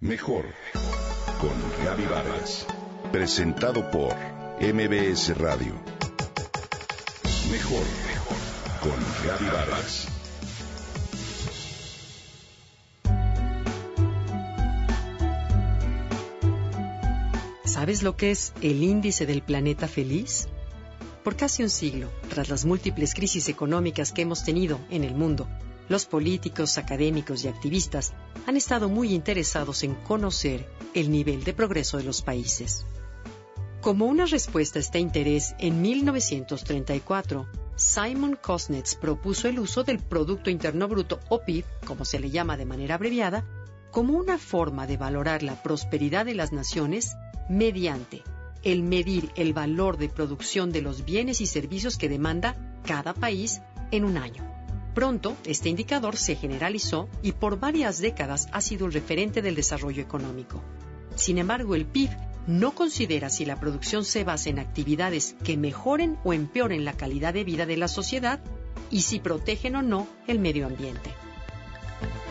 Mejor con Gaby Vargas. Presentado por MBS Radio. Mejor con Gaby Vargas. ¿Sabes lo que es el índice del planeta feliz? Por casi un siglo, tras las múltiples crisis económicas que hemos tenido en el mundo, los políticos, académicos y activistas han estado muy interesados en conocer el nivel de progreso de los países. Como una respuesta a este interés, en 1934, Simon Kosnetz propuso el uso del Producto Interno Bruto, o PIB, como se le llama de manera abreviada, como una forma de valorar la prosperidad de las naciones mediante el medir el valor de producción de los bienes y servicios que demanda cada país en un año. Pronto, este indicador se generalizó y por varias décadas ha sido el referente del desarrollo económico. Sin embargo, el PIB no considera si la producción se basa en actividades que mejoren o empeoren la calidad de vida de la sociedad y si protegen o no el medio ambiente.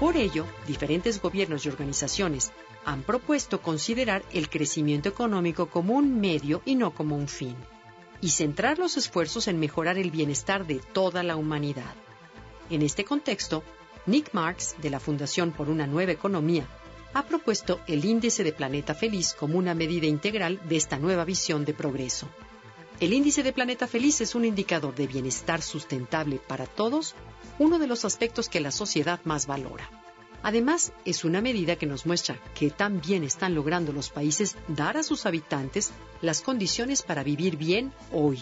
Por ello, diferentes gobiernos y organizaciones han propuesto considerar el crecimiento económico como un medio y no como un fin, y centrar los esfuerzos en mejorar el bienestar de toda la humanidad. En este contexto, Nick Marx, de la Fundación por una Nueva Economía, ha propuesto el índice de Planeta Feliz como una medida integral de esta nueva visión de progreso. El índice de Planeta Feliz es un indicador de bienestar sustentable para todos, uno de los aspectos que la sociedad más valora. Además, es una medida que nos muestra que también están logrando los países dar a sus habitantes las condiciones para vivir bien hoy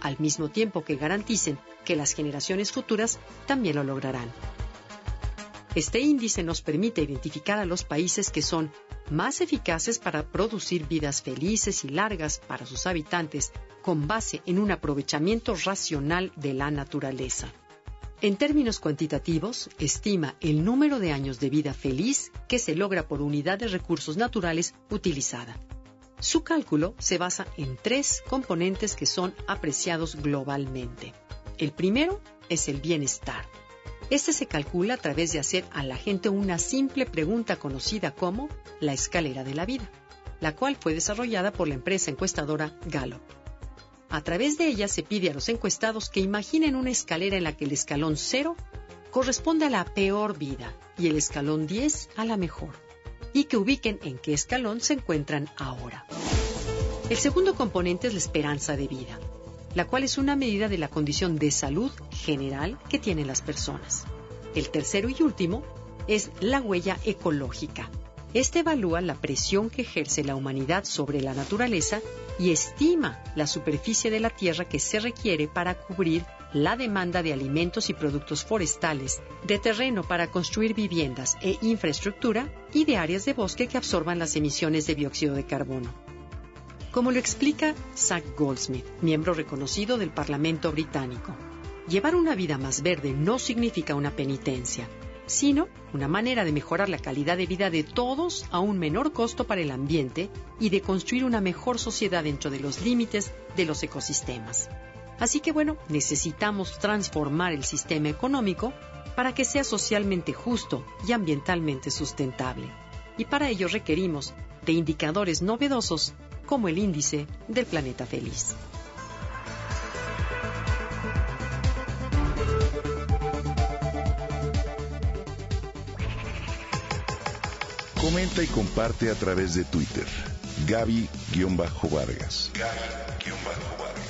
al mismo tiempo que garanticen que las generaciones futuras también lo lograrán. Este índice nos permite identificar a los países que son más eficaces para producir vidas felices y largas para sus habitantes con base en un aprovechamiento racional de la naturaleza. En términos cuantitativos, estima el número de años de vida feliz que se logra por unidad de recursos naturales utilizada. Su cálculo se basa en tres componentes que son apreciados globalmente. El primero es el bienestar. Este se calcula a través de hacer a la gente una simple pregunta conocida como la escalera de la vida, la cual fue desarrollada por la empresa encuestadora Gallup. A través de ella se pide a los encuestados que imaginen una escalera en la que el escalón 0 corresponde a la peor vida y el escalón 10 a la mejor y que ubiquen en qué escalón se encuentran ahora. El segundo componente es la esperanza de vida, la cual es una medida de la condición de salud general que tienen las personas. El tercero y último es la huella ecológica. Este evalúa la presión que ejerce la humanidad sobre la naturaleza y estima la superficie de la Tierra que se requiere para cubrir la demanda de alimentos y productos forestales, de terreno para construir viviendas e infraestructura y de áreas de bosque que absorban las emisiones de dióxido de carbono. Como lo explica Zach Goldsmith, miembro reconocido del Parlamento británico, llevar una vida más verde no significa una penitencia, sino una manera de mejorar la calidad de vida de todos a un menor costo para el ambiente y de construir una mejor sociedad dentro de los límites de los ecosistemas. Así que bueno, necesitamos transformar el sistema económico para que sea socialmente justo y ambientalmente sustentable. Y para ello requerimos de indicadores novedosos como el índice del planeta feliz. Comenta y comparte a través de Twitter. Gaby-Vargas. Gaby-Vargas.